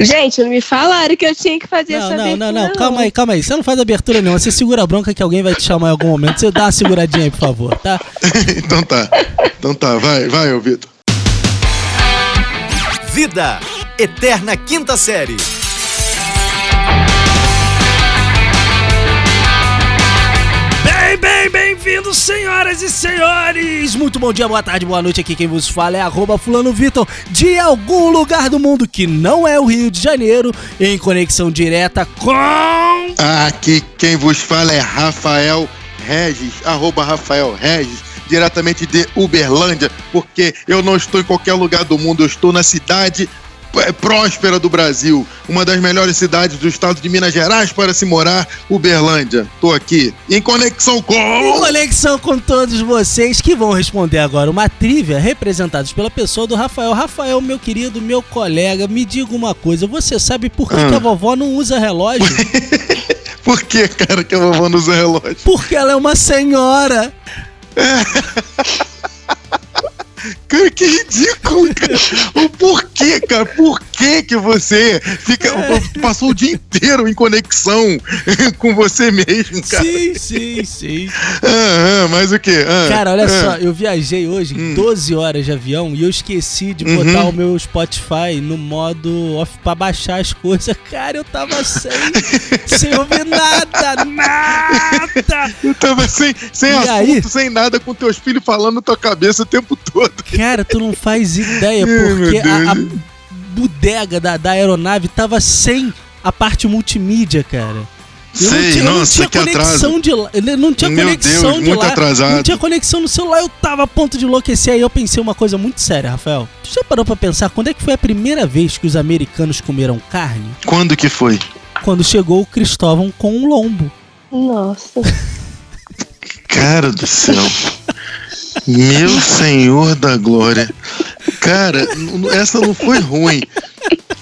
Gente, não me falaram que eu tinha que fazer Não, essa não, abertura. não, não, calma aí, calma aí. Você não faz abertura nenhuma. Você segura a bronca que alguém vai te chamar em algum momento. Você dá uma seguradinha aí, por favor, tá? então tá. Então tá, vai, vai, ô Vitor. Vida, Eterna Quinta Série. Bem-vindos, senhoras e senhores! Muito bom dia, boa tarde, boa noite. Aqui quem vos fala é arroba fulano Vitor, de algum lugar do mundo que não é o Rio de Janeiro, em conexão direta com... Aqui quem vos fala é Rafael Regis, arroba Rafael Regis, diretamente de Uberlândia, porque eu não estou em qualquer lugar do mundo, eu estou na cidade próspera do Brasil, uma das melhores cidades do estado de Minas Gerais para se morar, Uberlândia. Tô aqui em conexão Em com conexão com todos vocês que vão responder agora uma trivia representados pela pessoa do Rafael. Rafael, meu querido, meu colega, me diga uma coisa. Você sabe por que, Ah. que a vovó não usa relógio? Por que, cara, que a vovó não usa relógio? Porque ela é uma senhora. Cara, que ridículo, cara. O porquê, cara? Por que que você fica, passou o dia inteiro em conexão com você mesmo, cara? Sim, sim, sim. Ah, ah, mas o quê? Ah, Cara, olha ah. só, eu viajei hoje Hum. 12 horas de avião e eu esqueci de Uhum. botar o meu Spotify no modo off pra baixar as coisas. Cara, eu tava sem, sem ouvir nada, nada. Eu tava sem, sem E assunto, aí? sem nada, com teus filhos falando na tua cabeça o tempo todo. Cara, tu não faz ideia, porque a, a. bodega da, da aeronave tava sem a parte multimídia, cara. Eu não Sei, tinha, eu não nossa, tinha conexão atraso. de lá. ele Não tinha Meu conexão Deus, de muito lá. atrasado. Não tinha conexão no celular, eu tava a ponto de enlouquecer. Aí eu pensei uma coisa muito séria, Rafael. Tu já parou pra pensar quando é que foi a primeira vez que os americanos comeram carne? Quando que foi? Quando chegou o Cristóvão com um lombo. Nossa. Cara do céu. Meu Senhor da Glória. Cara, essa não foi ruim.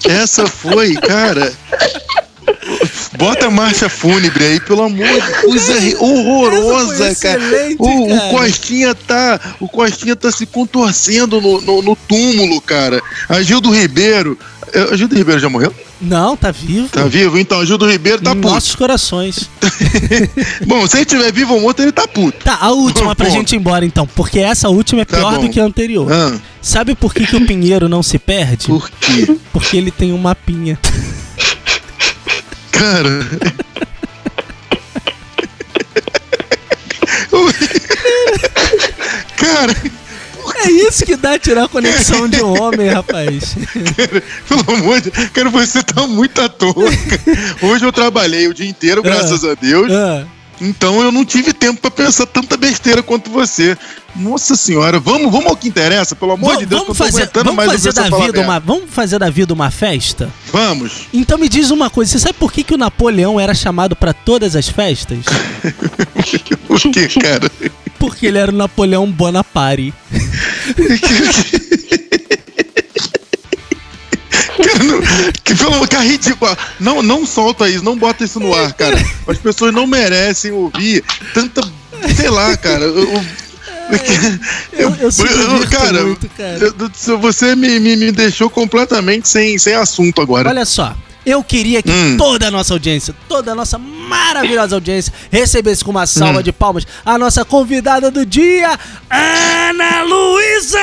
Essa foi, cara. Bota a marcha fúnebre aí, pelo amor de coisa horrorosa, cara. O, o cara. Costinha tá. O Costinha tá se contorcendo no, no, no túmulo, cara. A Gildo Ribeiro. Eh, A Gildo Ribeiro já morreu? Não, tá vivo. Tá vivo? Então, Gildo Ribeiro tá em puto. nossos corações. Bom, se ele estiver vivo ou morto, ele tá puto. Tá, a última pra Bom. gente ir embora então, porque essa última é Tá pior bom. do que a anterior. Ah, Sabe por que, que o pinheiro não se perde? por quê? Porque ele tem um mapinha. Cara. Cara, É isso que dá tirar a conexão de um homem, rapaz. pelo amor de Cara, você tá muito à toa. cara. Hoje eu trabalhei o dia inteiro, graças a Deus. Ah, Então eu não tive tempo pra pensar tanta besteira quanto você. Nossa senhora, vamos, vamos ao que interessa, pelo amor vamos de Deus, vamos fazer, vamos fazer da vida uma, vamos fazer da vida uma festa? Vamos. Então me diz uma coisa, você sabe por que, que o Napoleão era chamado pra todas as festas? O que, cara? Porque ele era o Napoleão Bonaparte. Cara, não, que pelo ridículo. Não, não solta isso, não bota isso no ar, cara. As pessoas não merecem ouvir tanta. Sei lá, cara. Eu, eu- Eu, eu divirto cara, muito, cara. eu- você me, me, me deixou completamente sem, sem assunto agora. Olha só, eu queria que Hum. toda a nossa audiência, toda a nossa maravilhosa audiência, recebesse com uma salva Hum. de palmas a nossa convidada do dia, Ana Luísa!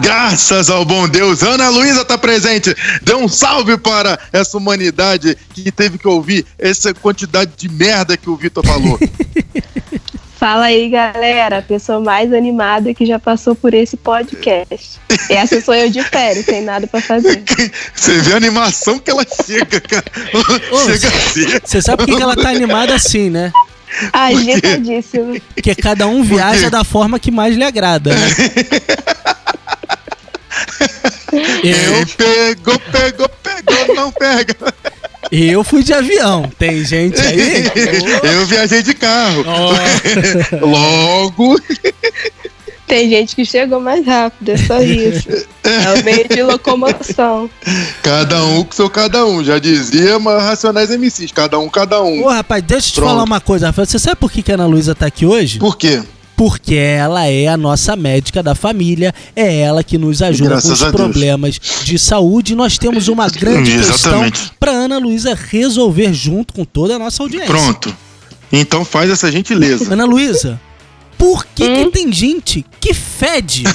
Graças ao bom Deus, Ana Luísa tá presente. Dê um salve para essa humanidade que teve que ouvir essa quantidade de merda que o Vitor falou. Fala aí, galera. A pessoa mais animada que já passou por esse podcast. Essa sou eu de férias, sem nada pra fazer. Você vê a animação que ela chega, cara. Ô, chega a ser. Você sabe por que ela tá animada assim, né? Agitadíssimo. Porque cada um viaja da forma que mais lhe agrada, né? Ei, Eu, pegou, pegou, pegou, não pega. Eu fui de avião. Tem gente aí? Eu viajei de carro. Ó, Logo, Tem gente que chegou mais rápido, é só isso. É o meio de locomoção. cada um com seu cada um. Já dizia mas Racionais MCs, cada um, cada um. Ô, rapaz, deixa eu te Pronto. falar uma coisa, Rafael. Você sabe por que, que a Ana Luísa tá aqui hoje? Por quê? Porque ela é a nossa médica da família, é ela que nos ajuda Graças com os Deus. problemas de saúde. Nós temos uma grande questão para Ana Luísa resolver junto com toda a nossa audiência. Pronto. Então faz essa gentileza. Ana Luísa, por que, que Hum? tem gente que fede?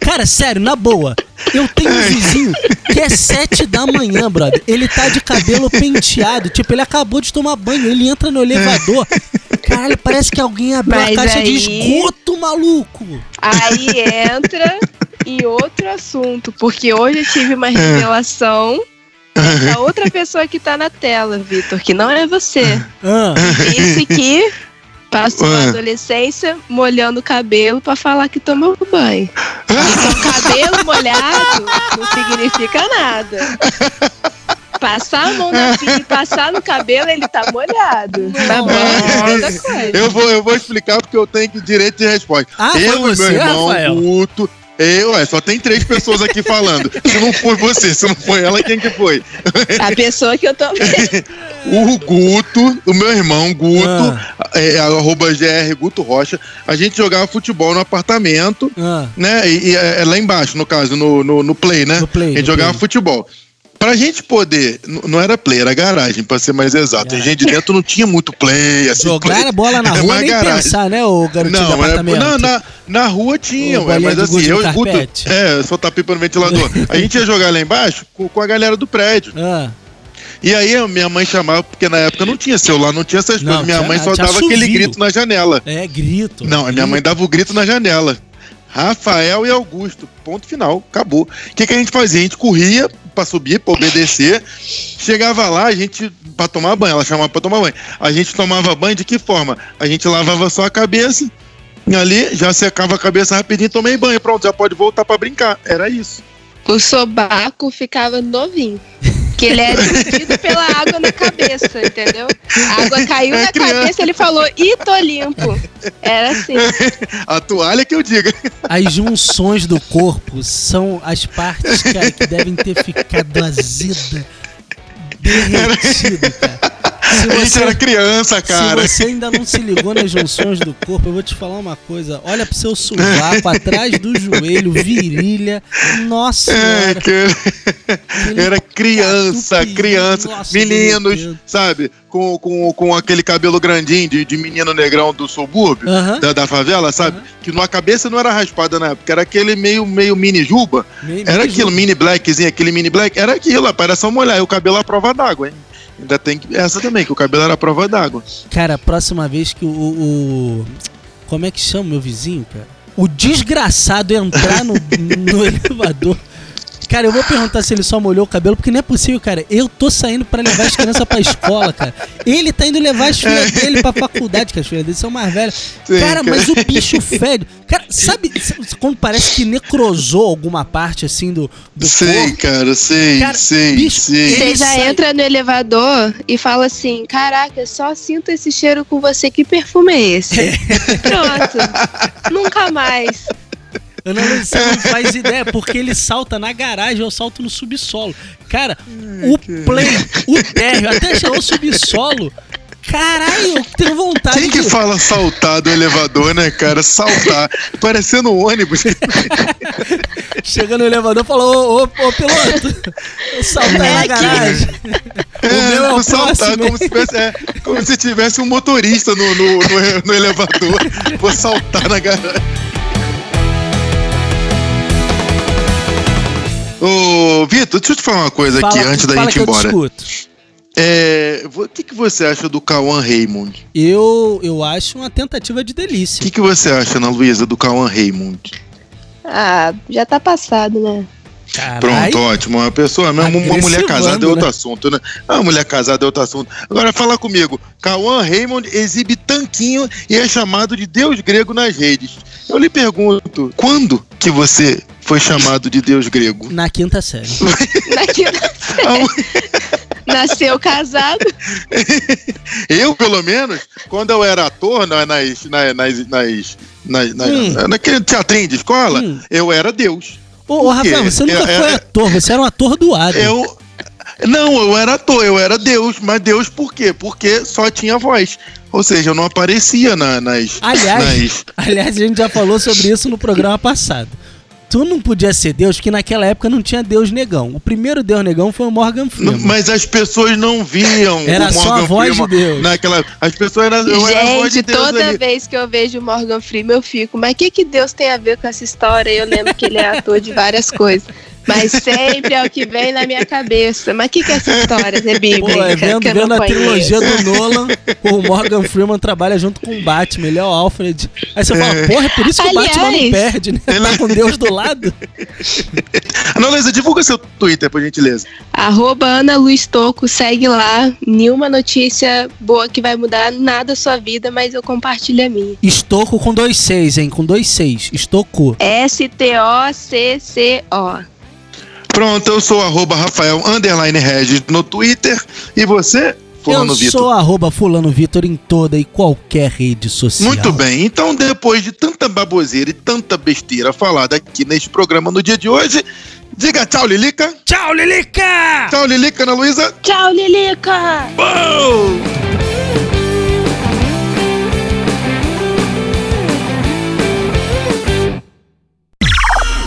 Cara, sério, na boa. Eu tenho um vizinho que é sete da manhã, brother. Ele tá de cabelo penteado. Tipo, ele acabou de tomar banho. Ele entra no elevador. Caralho, parece que alguém abriu a Mas caixa de aí- esgoto, maluco. Aí entra em outro assunto, porque hoje eu tive uma revelação da outra pessoa que tá na tela, Vitor, que não é você. Ah, Disse que passou a Ah. adolescência molhando o cabelo pra falar que tomou banho. Então, cabelo molhado não significa nada. Passar a mão na pia e passar no cabelo, ele tá molhado. Tá bom, é outra coisa. Eu vou, eu vou explicar porque eu tenho que- direito de resposta. Ah, foi eu e você, meu irmão, Rafael? Guto. Eu, ué, só tem três pessoas aqui falando. Se não foi você, se não foi ela, quem que foi? A pessoa que eu tô O Guto, o meu irmão Guto, Ah. é, arroba GR Guto Rocha, a gente jogava futebol no apartamento, ah, né? E, e é, é lá embaixo, no caso, no, no, no play, né? No play, A gente no jogava play. futebol. Pra gente poder, não era play, era garagem, pra ser mais exato. A gente de dentro não tinha muito play, assim. jogar play. a bola na Era rua nem garagem. pensar, né, o garotinho do Não, é, apartamento? não na, na rua tinha, ué, mas assim, eu e Guto, carpete. é, soltar pipa no ventilador. A gente ia jogar lá embaixo com, com a galera do prédio. Ah, E aí a minha mãe chamava, porque na época não tinha celular, não tinha essas Não, coisas. Minha tinha mãe só dava aquele grito na janela. é grito. Não, a minha mãe dava o grito na janela. Rafael e Augusto. Ponto final. Acabou. O que, que a gente fazia? A gente corria pra subir, pra obedecer. Chegava lá, a gente. pra tomar banho. Ela chamava pra tomar banho. A gente tomava banho de que forma? A gente lavava só a cabeça. Ali, já secava a cabeça rapidinho, tomei banho. Pronto, já pode voltar pra brincar. Era isso. O sobaco ficava novinho. Que ele é dividido pela água na cabeça, entendeu? A água caiu É na criança. cabeça ele falou, ih, tô limpo. Era assim. A toalha que eu diga. As junções do corpo são as partes, cara, que devem ter ficado azeda, derretido, cara. Se A gente você, era criança, cara. se você ainda não se ligou nas junções do corpo, eu vou te falar uma coisa. Olha pro seu sovaco, atrás do joelho, virilha. Nossa É, que era criança, criança, nossa, meninos, sabe? Com, com, com aquele cabelo grandinho de, de menino negrão do subúrbio, Aham. da, da favela, sabe? Que na cabeça não era raspada na época, era aquele meio, meio mini juba. Meio- Era meio aquilo, mini blackzinho, aquele mini black, era aquilo, rapaz, era só molhar. E o cabelo à prova d'água, hein? Ainda tem que- essa também, que o cabelo era prova d'água. Cara, próxima vez que o, o- Como é que chama meu vizinho, cara? O desgraçado entrar no, no elevador. Cara, eu vou perguntar se ele só molhou o cabelo, porque não é possível, cara. Eu tô saindo pra levar as crianças pra escola, cara. Ele tá indo levar as filhas dele pra faculdade, que as filhas dele são mais velhas. Sim, cara, cara. mas o bicho fede. Cara, sabe, sabe quando parece que necrosou alguma parte assim do, do sei, corpo? cara, sei, Cara, sei, bicho, sei. ele- Você já sai- entra no elevador e fala assim: Caraca, só sinto esse cheiro com você. Que perfume é esse? Pronto. Nunca mais. Ana Luísa, você não faz ideia, porque ele salta na garagem, eu salto no subsolo. Cara, o play, o térreo, até chegar ao subsolo. Caralho, eu tenho vontade Quem que de. fala saltar do elevador, né, cara? Saltar. Parecendo um ônibus. Chega no elevador e fala: Ô, ô, ô, piloto, eu saltar na aqui. garagem. o meu é o saltar, como se, tivesse, é, como se tivesse um motorista no, no, no- no elevador. Vou saltar na garagem. Ô, Vitor, deixa eu te falar uma coisa aqui Fala- antes da gente ir eu embora. discuto. É, O que, que você acha do Cauã Raymond? Eu, eu acho uma tentativa de O delícia. que, que você acha, Ana Luísa, do Cauã Raymond? Ah, já tá passado, né? Caralho. Pronto, ótimo. Uma pessoa, uma, uma mulher casada é outro né? assunto, né? Uma mulher casada é outro assunto. Agora fala comigo. Cauã Raymond exibe tanquinho e é chamado de Deus grego nas redes. Eu lhe pergunto, quando que você foi chamado de Deus grego? Na quinta série. Daqui nasceu casado. Eu, pelo menos, quando eu era ator na- nas, na- nas, nas, nas, nas- Hum. naquele teatrinho de escola, Hum. eu era Deus. Ô, ô? Rafael, você nunca É- foi é- ator, você era um ator doado. Eu. Não, eu era ator, eu era Deus. Mas Deus por quê? Porque só tinha voz. Ou seja, eu não aparecia na- nas. Aliás, nas- aliás, a gente já falou sobre isso no programa passado. Tu não podia ser Deus, porque naquela época não tinha Deus negão. O primeiro Deus negão foi o Morgan Freeman. Mas as pessoas não viam Era o só Morgan a voz de Deus. Naquela, as pessoas eram. eu era a voz de Gente, Deus toda ali. vez que eu vejo o Morgan Freeman, eu fico, mas o que, que Deus tem a ver com essa história? Eu lembro que ele é ator de várias coisas. Mas sempre é o que vem na minha cabeça. Mas o que, que é essa história? É Pô, bíblica? é vendo, que eu vendo não a conheço. trilogia do Nolan, o Morgan Freeman trabalha junto com o Batman, ele é o Alfred. Aí você fala, porra, é por isso que o Batman não Aliás- perde, né? Ele- Tá com Deus do lado. Analisa, divulga seu Twitter, por gentileza. Arroba Ana Luiz Toco, segue lá. Nenhuma notícia boa que vai mudar nada a sua vida, mas eu compartilho a minha. Estoco com dois seis, hein? Com dois seis. Estocou. S-T-O-C-C-O. Pronto, eu sou arroba Rafael Underline Regis no Twitter. E você, Fulano Eu Vitor? sou arroba fulano Vitor em toda e qualquer rede social. Muito bem, então depois de tanta baboseira e tanta besteira falada aqui neste programa no dia de hoje, diga tchau, Lilica. Tchau, Lilica! Tchau, Lilica, Ana Luísa. Tchau, Lilica!